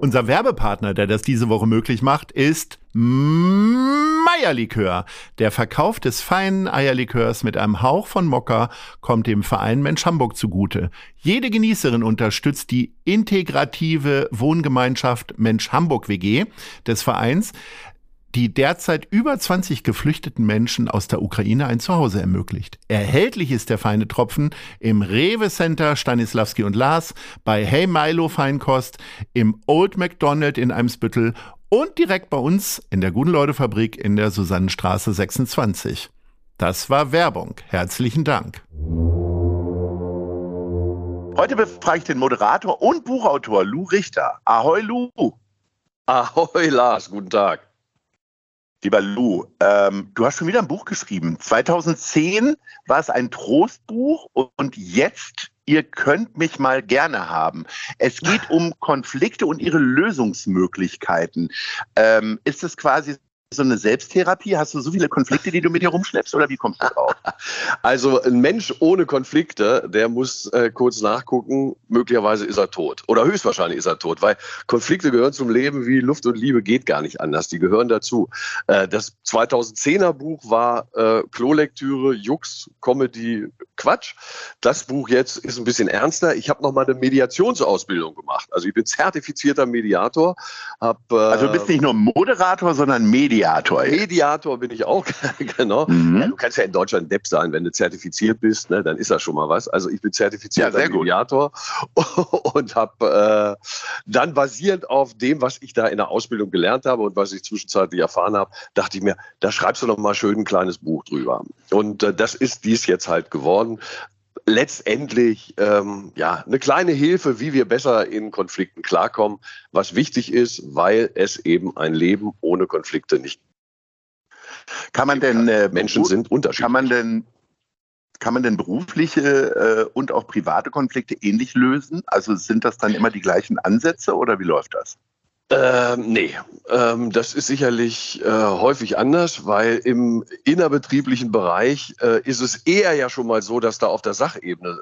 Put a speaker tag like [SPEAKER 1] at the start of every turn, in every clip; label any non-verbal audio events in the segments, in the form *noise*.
[SPEAKER 1] Unser Werbepartner, der das diese Woche möglich macht, ist Meierlikör. Der Verkauf des feinen Eierlikörs mit einem Hauch von Mokka kommt dem Verein Mensch Hamburg zugute. Jede Genießerin unterstützt die integrative Wohngemeinschaft Mensch Hamburg WG des Vereins die derzeit über 20 geflüchteten Menschen aus der Ukraine ein Zuhause ermöglicht. Erhältlich ist der feine Tropfen im Rewe Center Stanislavski und Lars, bei Hey Milo Feinkost, im Old McDonald in Eimsbüttel und direkt bei uns in der Guten Leute Fabrik in der Susannenstraße 26. Das war Werbung. Herzlichen Dank.
[SPEAKER 2] Heute befrage ich den Moderator und Buchautor Lou Richter. Ahoi Lou.
[SPEAKER 3] Ahoi Lars, guten Tag.
[SPEAKER 2] Lieber Lou, ähm, du hast schon wieder ein Buch geschrieben. 2010 war es ein Trostbuch und jetzt, ihr könnt mich mal gerne haben. Es geht um Konflikte und ihre Lösungsmöglichkeiten. Ähm, ist es quasi so eine Selbsttherapie? Hast du so viele Konflikte, die du mit dir rumschleppst oder wie kommst du drauf? *laughs*
[SPEAKER 3] Also ein Mensch ohne Konflikte, der muss äh, kurz nachgucken, möglicherweise ist er tot. Oder höchstwahrscheinlich ist er tot, weil Konflikte gehören zum Leben wie Luft und Liebe geht gar nicht anders. Die gehören dazu. Äh, das 2010er Buch war äh, Klolektüre, Jux, Comedy, Quatsch. Das Buch jetzt ist ein bisschen ernster. Ich habe noch mal eine Mediationsausbildung gemacht. Also ich bin zertifizierter Mediator. Hab, äh,
[SPEAKER 2] also du bist nicht nur Moderator, sondern Mediator.
[SPEAKER 3] Mediator bin ich auch, *laughs* genau. Mhm. Ja, du kannst ja in Deutschland Depp sein, wenn du zertifiziert bist, ne, dann ist das schon mal was. Also ich bin zertifizierter ja, Mediator *laughs* und habe äh, dann basierend auf dem, was ich da in der Ausbildung gelernt habe und was ich zwischenzeitlich erfahren habe, dachte ich mir, da schreibst du noch mal schön ein kleines Buch drüber. Und äh, das ist dies jetzt halt geworden letztendlich ähm, ja eine kleine Hilfe, wie wir besser in Konflikten klarkommen, was wichtig ist, weil es eben ein Leben ohne Konflikte nicht.
[SPEAKER 2] Kann man denn
[SPEAKER 3] äh, Menschen sind unterschiedlich?
[SPEAKER 2] Kann man denn kann man denn berufliche äh, und auch private Konflikte ähnlich lösen? Also sind das dann immer die gleichen Ansätze oder wie läuft das?
[SPEAKER 3] Ähm, nee, ähm, das ist sicherlich äh, häufig anders, weil im innerbetrieblichen Bereich äh, ist es eher ja schon mal so, dass da auf der Sachebene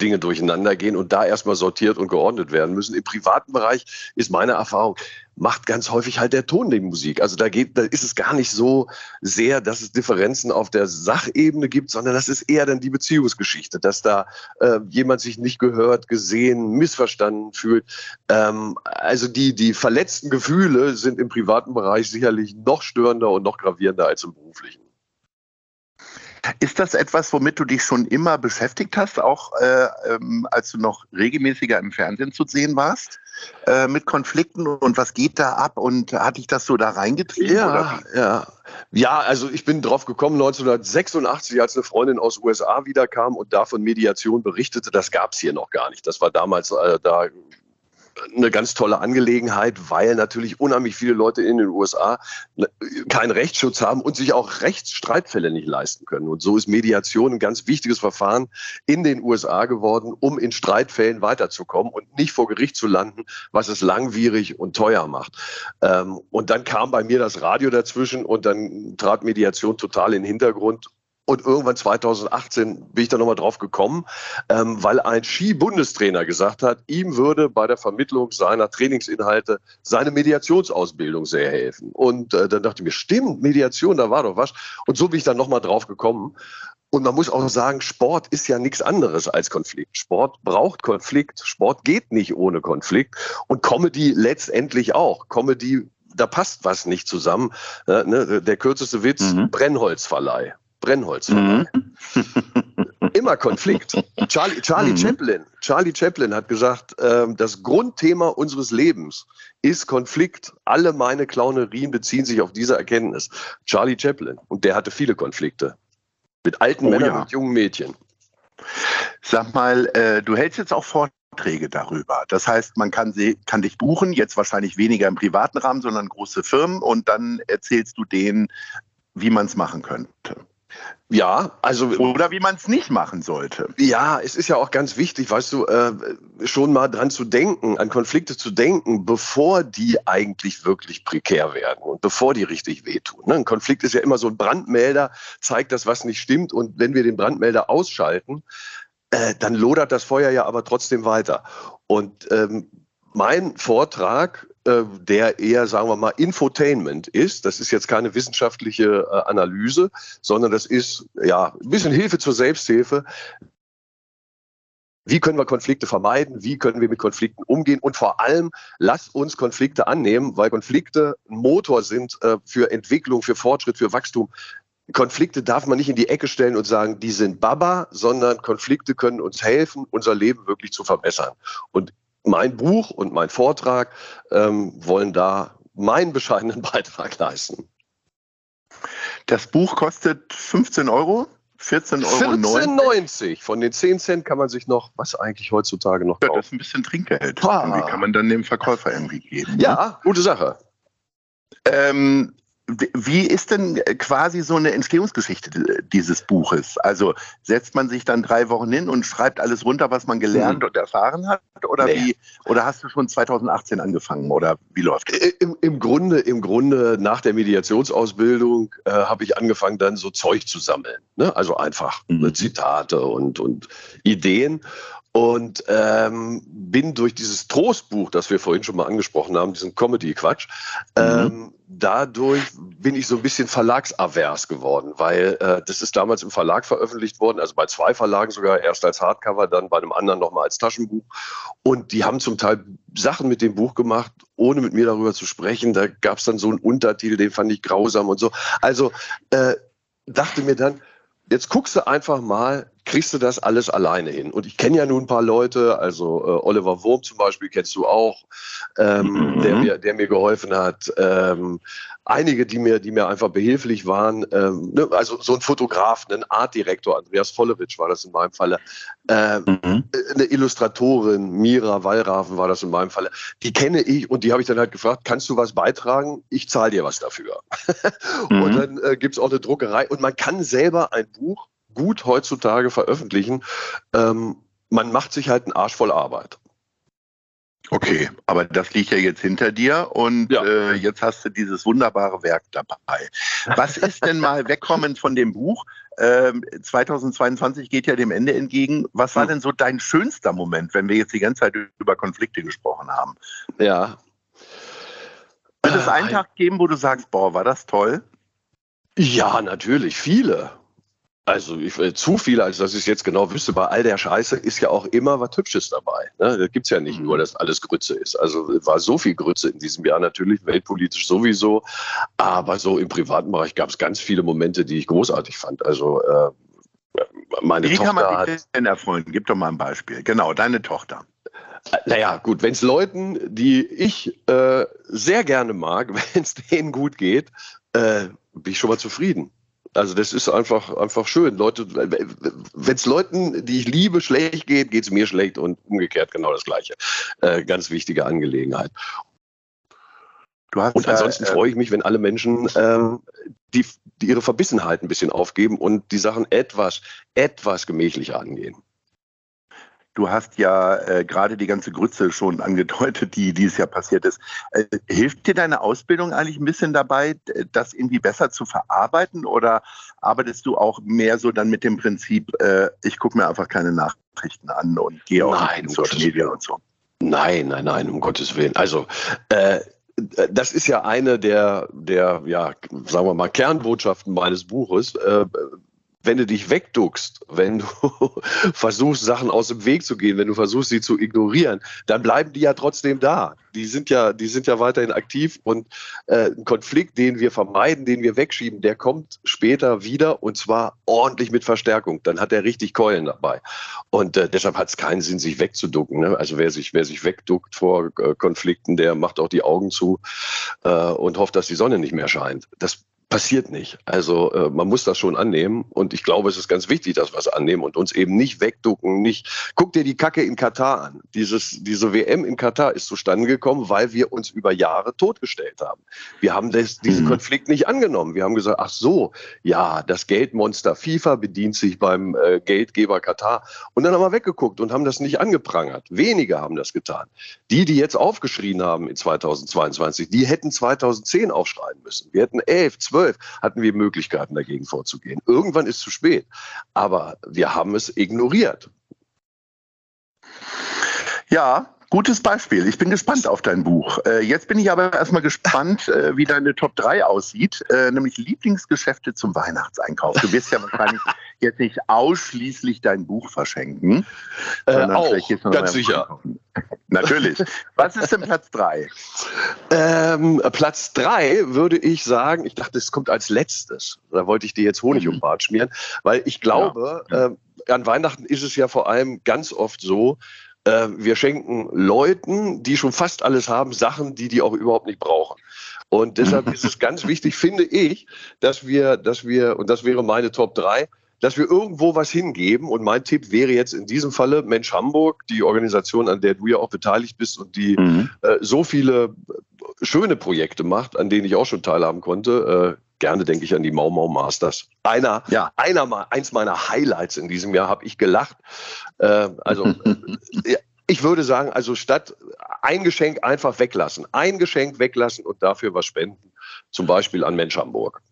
[SPEAKER 3] Dinge durcheinander gehen und da erstmal sortiert und geordnet werden müssen. Im privaten Bereich ist meine Erfahrung, macht ganz häufig halt der Ton die Musik. Also da geht, da ist es gar nicht so sehr, dass es Differenzen auf der Sachebene gibt, sondern das ist eher dann die Beziehungsgeschichte, dass da äh, jemand sich nicht gehört, gesehen, missverstanden fühlt. Ähm, also die, die verletzten Gefühle sind im privaten Bereich sicherlich noch störender und noch gravierender als im beruflichen.
[SPEAKER 2] Ist das etwas, womit du dich schon immer beschäftigt hast, auch äh, ähm, als du noch regelmäßiger im Fernsehen zu sehen warst? Äh, mit Konflikten und was geht da ab und hat dich das so da reingetrieben?
[SPEAKER 3] Ja, ja. Ja, also ich bin drauf gekommen 1986, als eine Freundin aus USA wiederkam und da von Mediation berichtete. Das gab es hier noch gar nicht. Das war damals äh, da eine ganz tolle Angelegenheit, weil natürlich unheimlich viele Leute in den USA ne, keinen Rechtsschutz haben und sich auch Rechtsstreitfälle nicht leisten können. Und so ist Mediation ein ganz wichtiges Verfahren in den USA geworden, um in Streitfällen weiterzukommen und nicht vor Gericht zu landen, was es langwierig und teuer macht. Ähm, und dann kam bei mir das Radio dazwischen und dann trat Mediation total in den Hintergrund und irgendwann 2018 bin ich da nochmal drauf gekommen, ähm, weil ein Ski-Bundestrainer gesagt hat, ihm würde bei der Vermittlung seiner Trainingsinhalte seine Mediationsausbildung sehr helfen. Und äh, dann dachte ich mir, stimmt, Mediation, da war doch was. Und so bin ich dann nochmal drauf gekommen. Und man muss auch sagen, Sport ist ja nichts anderes als Konflikt. Sport braucht Konflikt. Sport geht nicht ohne Konflikt. Und Comedy letztendlich auch. Comedy, da passt was nicht zusammen. Äh, ne? Der kürzeste Witz, mhm. Brennholzverleih. Brennholz. Mhm. *laughs* Immer Konflikt. Charlie, Charlie mhm. Chaplin, Charlie Chaplin hat gesagt, äh, das Grundthema unseres Lebens ist Konflikt. Alle meine Clownerien beziehen sich auf diese Erkenntnis. Charlie Chaplin. Und der hatte viele Konflikte. Mit alten oh, Männern ja. und jungen Mädchen.
[SPEAKER 2] Sag mal, äh, du hältst jetzt auch Vorträge Vorträge darüber. Das heißt, man kann, sie, kann dich buchen, jetzt wahrscheinlich weniger im privaten Rahmen, sondern große Firmen und dann erzählst du denen, wie man es machen könnte.
[SPEAKER 3] Ja, also.
[SPEAKER 2] Oder wie man es nicht machen sollte.
[SPEAKER 3] Ja, es ist ja auch ganz wichtig, weißt du, äh, schon mal dran zu denken, an Konflikte zu denken, bevor die eigentlich wirklich prekär werden und bevor die richtig wehtun. Ne? Ein Konflikt ist ja immer so ein Brandmelder, zeigt das, was nicht stimmt. Und wenn wir den Brandmelder ausschalten, äh, dann lodert das Feuer ja aber trotzdem weiter. Und ähm, mein Vortrag äh, der eher, sagen wir mal, Infotainment ist. Das ist jetzt keine wissenschaftliche äh, Analyse, sondern das ist ja ein bisschen Hilfe zur Selbsthilfe. Wie können wir Konflikte vermeiden? Wie können wir mit Konflikten umgehen? Und vor allem, lass uns Konflikte annehmen, weil Konflikte ein Motor sind äh, für Entwicklung, für Fortschritt, für Wachstum. Konflikte darf man nicht in die Ecke stellen und sagen, die sind Baba, sondern Konflikte können uns helfen, unser Leben wirklich zu verbessern. Und mein Buch und mein Vortrag ähm, wollen da meinen bescheidenen *laughs* Beitrag leisten.
[SPEAKER 2] Das Buch kostet 15 Euro. 14,90 Euro.
[SPEAKER 3] 14,90. Von den 10 Cent kann man sich noch, was eigentlich heutzutage noch
[SPEAKER 2] kaufen? Ja, das ist ein bisschen Trinkgeld. Ah. Kann man dann dem Verkäufer irgendwie geben.
[SPEAKER 3] Ja, ne? gute Sache.
[SPEAKER 2] Ähm, wie ist denn quasi so eine Entstehungsgeschichte dieses Buches? Also setzt man sich dann drei Wochen hin und schreibt alles runter, was man gelernt mhm. und erfahren hat? Oder nee. wie? Oder hast du schon 2018 angefangen? Oder wie läuft das?
[SPEAKER 3] Im, im Grunde, im Grunde nach der Mediationsausbildung äh, habe ich angefangen, dann so Zeug zu sammeln. Ne? Also einfach mhm. Zitate und, und Ideen und ähm, bin durch dieses Trostbuch, das wir vorhin schon mal angesprochen haben, diesen Comedy-Quatsch, mhm. ähm, dadurch bin ich so ein bisschen verlagsavers geworden, weil äh, das ist damals im Verlag veröffentlicht worden, also bei zwei Verlagen sogar, erst als Hardcover, dann bei einem anderen nochmal als Taschenbuch. Und die haben zum Teil Sachen mit dem Buch gemacht, ohne mit mir darüber zu sprechen. Da gab es dann so einen Untertitel, den fand ich grausam und so. Also äh, dachte mir dann, jetzt guckst du einfach mal, kriegst du das alles alleine hin? Und ich kenne ja nun ein paar Leute, also äh, Oliver Wurm zum Beispiel kennst du auch, ähm, mhm. der, mir, der mir geholfen hat. Ähm, einige, die mir, die mir einfach behilflich waren. Ähm, ne, also so ein Fotograf, ein Artdirektor, Andreas Vollewitsch war das in meinem Falle. Ähm, mhm. Eine Illustratorin, Mira Wallrafen war das in meinem Falle. Die kenne ich und die habe ich dann halt gefragt, kannst du was beitragen? Ich zahle dir was dafür. *laughs* mhm. Und dann äh, gibt es auch eine Druckerei und man kann selber ein Buch gut heutzutage veröffentlichen. Ähm, man macht sich halt einen Arsch voll Arbeit.
[SPEAKER 2] Okay, aber das liegt ja jetzt hinter dir und ja. äh, jetzt hast du dieses wunderbare Werk dabei. Was ist denn mal *laughs* wegkommend von dem Buch? Ähm, 2022 geht ja dem Ende entgegen. Was war hm. denn so dein schönster Moment, wenn wir jetzt die ganze Zeit über Konflikte gesprochen haben?
[SPEAKER 3] Ja.
[SPEAKER 2] Wird es einen äh, Tag geben, wo du sagst, boah, war das toll?
[SPEAKER 3] Ja, natürlich, viele. Also ich, äh, zu viel, als dass ich es jetzt genau wüsste. Bei all der Scheiße ist ja auch immer was Hübsches dabei. Ne? Da gibt's ja nicht nur, mhm. dass alles Grütze ist. Also war so viel Grütze in diesem Jahr natürlich, weltpolitisch sowieso. Aber so im privaten Bereich gab es ganz viele Momente, die ich großartig fand. Also äh, meine
[SPEAKER 2] Wie
[SPEAKER 3] Tochter
[SPEAKER 2] kann man dich denn erfreuen? Gib doch mal ein Beispiel. Genau, deine Tochter.
[SPEAKER 3] Äh, naja, gut, wenn es Leuten, die ich äh, sehr gerne mag, *laughs* wenn es denen gut geht, äh, bin ich schon mal zufrieden. Also das ist einfach, einfach schön. Leute, wenn es Leuten, die ich liebe, schlecht geht, geht es mir schlecht und umgekehrt genau das Gleiche. Äh, ganz wichtige Angelegenheit. und ansonsten äh, freue ich mich, wenn alle Menschen ähm, die, die ihre Verbissenheit ein bisschen aufgeben und die Sachen etwas, etwas gemächlicher angehen.
[SPEAKER 2] Du hast ja äh, gerade die ganze Grütze schon *laughs* angedeutet, die dieses Jahr passiert ist. Äh, hilft dir deine Ausbildung eigentlich ein bisschen dabei, das irgendwie besser zu verarbeiten? Oder arbeitest du auch mehr so dann mit dem Prinzip, äh, ich gucke mir einfach keine Nachrichten an und gehe auch in Social Media und so?
[SPEAKER 3] Nein, nein, nein, um Gottes Willen. Also äh, das ist ja eine der, der, ja, sagen wir mal, Kernbotschaften meines Buches. Äh, wenn du dich wegduckst, wenn du *laughs* versuchst, Sachen aus dem Weg zu gehen, wenn du versuchst, sie zu ignorieren, dann bleiben die ja trotzdem da. Die sind ja, die sind ja weiterhin aktiv und äh, ein Konflikt, den wir vermeiden, den wir wegschieben, der kommt später wieder und zwar ordentlich mit Verstärkung. Dann hat er richtig Keulen dabei. Und äh, deshalb hat es keinen Sinn, sich wegzuducken. Ne? Also wer sich, wer sich wegduckt vor äh, Konflikten, der macht auch die Augen zu äh, und hofft, dass die Sonne nicht mehr scheint. Das passiert nicht. Also äh, man muss das schon annehmen und ich glaube, es ist ganz wichtig, dass wir es annehmen und uns eben nicht wegducken, nicht. Guck dir die Kacke in Katar an. Dieses, diese WM in Katar ist zustande gekommen, weil wir uns über Jahre totgestellt haben. Wir haben das, diesen mhm. Konflikt nicht angenommen. Wir haben gesagt, ach so, ja, das Geldmonster FIFA bedient sich beim äh, Geldgeber Katar und dann haben wir weggeguckt und haben das nicht angeprangert. Wenige haben das getan. Die, die jetzt aufgeschrien haben in 2022, die hätten 2010 aufschreien müssen. Wir hätten 11, 12 2012 hatten wir Möglichkeiten, dagegen vorzugehen. Irgendwann ist zu spät. Aber wir haben es ignoriert.
[SPEAKER 2] Ja, Gutes Beispiel. Ich bin gespannt auf dein Buch. Äh, jetzt bin ich aber erstmal gespannt, äh, wie deine Top 3 aussieht, äh, nämlich Lieblingsgeschäfte zum Weihnachtseinkauf. Du wirst ja wahrscheinlich jetzt nicht ausschließlich dein Buch verschenken,
[SPEAKER 3] äh, auch, ganz sicher.
[SPEAKER 2] Natürlich. Was ist denn Platz 3?
[SPEAKER 3] Ähm, Platz 3 würde ich sagen, ich dachte, es kommt als letztes. Da wollte ich dir jetzt Honig mhm. um Bart schmieren, weil ich glaube, ja. äh, an Weihnachten ist es ja vor allem ganz oft so, äh, wir schenken Leuten, die schon fast alles haben, Sachen, die die auch überhaupt nicht brauchen. Und deshalb *laughs* ist es ganz wichtig, finde ich, dass wir, dass wir, und das wäre meine Top 3, dass wir irgendwo was hingeben. Und mein Tipp wäre jetzt in diesem Falle Mensch Hamburg, die Organisation, an der du ja auch beteiligt bist und die mhm. äh, so viele schöne Projekte macht, an denen ich auch schon teilhaben konnte. Äh, gerne denke ich an die Mau Mau Masters. Einer, ja. einer, eins meiner Highlights in diesem Jahr habe ich gelacht. Äh, also *laughs* äh, ich würde sagen, also statt ein Geschenk einfach weglassen, ein Geschenk weglassen und dafür was spenden, zum Beispiel an Mensch Hamburg.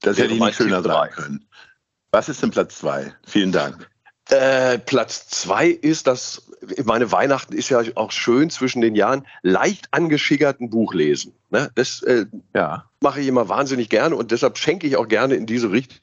[SPEAKER 2] Das hätte ich nicht schöner sagen können. Was ist denn Platz zwei? Vielen Dank.
[SPEAKER 3] Äh, Platz zwei ist das, meine Weihnachten ist ja auch schön zwischen den Jahren, leicht angeschickerten Buch lesen. Ne? Das äh, ja. mache ich immer wahnsinnig gerne und deshalb schenke ich auch gerne in diese Richtung.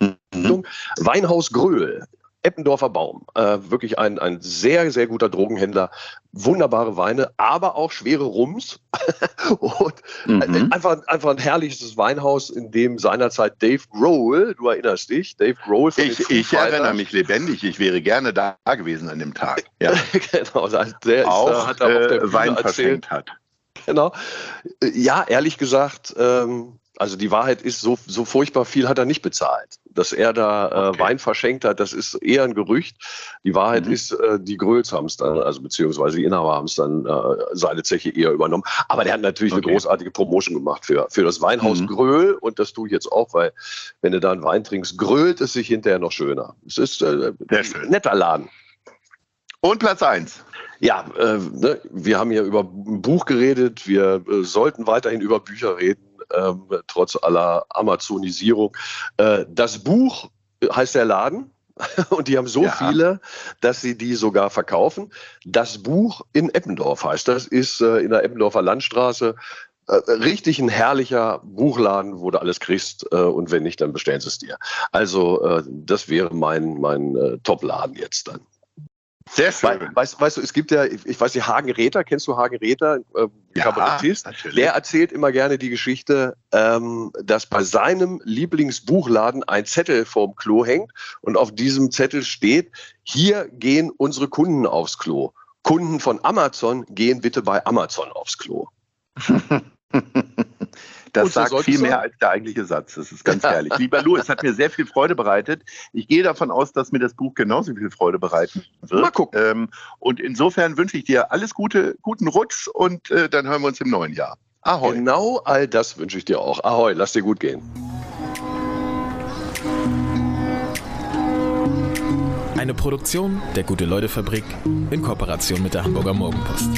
[SPEAKER 3] Mhm. Weinhaus Gröhl Eppendorfer Baum. Äh, wirklich ein, ein sehr, sehr guter Drogenhändler. Wunderbare Weine, aber auch schwere Rums. *laughs* und mhm. einfach, einfach ein herrliches Weinhaus, in dem seinerzeit Dave Grohl, du erinnerst dich, Dave Grohl.
[SPEAKER 2] Ich, ich erinnere mich lebendig, ich wäre gerne da gewesen an dem Tag. *laughs* Ja.
[SPEAKER 3] genau, also der
[SPEAKER 2] auch, ist, hat er auf der äh, Wein verschenkt hat.
[SPEAKER 3] Genau. Ja, ehrlich gesagt, ähm, also die Wahrheit ist, so, so furchtbar viel hat er nicht bezahlt. Dass er da äh, okay. Wein verschenkt hat, das ist eher ein Gerücht. Die Wahrheit mhm. ist, äh, die Gröls haben es dann, also beziehungsweise die Inhaber haben es dann äh, seine Zeche eher übernommen. Aber der hat natürlich okay. eine großartige Promotion gemacht für, für das Weinhaus mhm. Gröl und das tue ich jetzt auch, weil wenn du da einen Wein trinkst, grölt es sich hinterher noch schöner. Es ist äh, ein netter Laden.
[SPEAKER 2] Und Platz 1.
[SPEAKER 3] Ja, äh, ne, wir haben hier über ein Buch geredet. Wir äh, sollten weiterhin über Bücher reden ähm, trotz aller Amazonisierung. Äh, das Buch heißt der Laden. *laughs* Und die haben so ja. viele, dass sie die sogar verkaufen. Das Buch in Eppendorf heißt das, ist äh, in der Eppendorfer Landstraße. Äh, richtig ein herrlicher Buchladen, wo du alles kriegst. Äh, und wenn nicht, dann bestellen sie es dir. Also, äh, das wäre mein, mein äh, Top-Laden jetzt dann.
[SPEAKER 2] Sehr schön.
[SPEAKER 3] Weißt, weißt du, es gibt ja, ich weiß nicht, Hagen Räther, kennst du Hagen Räther, äh, ja, Kabarettist? Natürlich. Der erzählt immer gerne die Geschichte, ähm, dass bei seinem Lieblingsbuchladen ein Zettel vorm Klo hängt und auf diesem Zettel steht, hier gehen unsere Kunden aufs Klo. Kunden von Amazon gehen bitte bei Amazon aufs Klo. *laughs*
[SPEAKER 2] Das sagt viel mehr als der eigentliche Satz. Das ist ganz *laughs* herrlich. Lieber Lou, es hat mir sehr viel Freude bereitet. Ich gehe davon aus, dass mir das Buch genauso viel Freude bereiten wird. Mal gucken. Ähm, und insofern wünsche ich dir alles Gute, guten Rutsch und äh, dann hören wir uns im neuen Jahr.
[SPEAKER 3] Ahoi. Genau all das wünsche ich dir auch. Ahoi, lass dir gut gehen.
[SPEAKER 4] Eine Produktion der Gute-Leute-Fabrik in Kooperation mit der Hamburger Morgenpost.